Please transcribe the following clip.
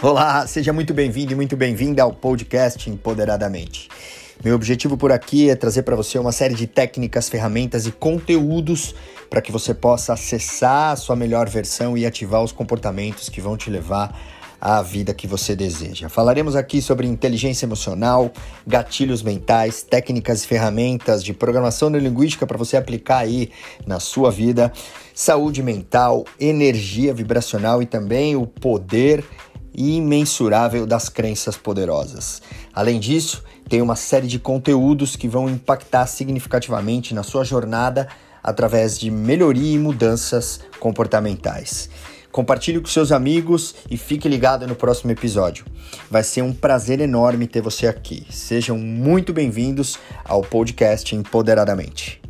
Olá, seja muito bem-vindo e muito bem-vinda ao podcast Empoderadamente. Meu objetivo por aqui é trazer para você uma série de técnicas, ferramentas e conteúdos para que você possa acessar a sua melhor versão e ativar os comportamentos que vão te levar à vida que você deseja. Falaremos aqui sobre inteligência emocional, gatilhos mentais, técnicas e ferramentas de programação neurolinguística para você aplicar aí na sua vida, saúde mental, energia vibracional e também o poder imensurável das crenças poderosas. Além disso, tem uma série de conteúdos que vão impactar significativamente na sua jornada através de melhoria e mudanças comportamentais. Compartilhe com seus amigos e fique ligado no próximo episódio. Vai ser um prazer enorme ter você aqui. Sejam muito bem-vindos ao podcast Empoderadamente.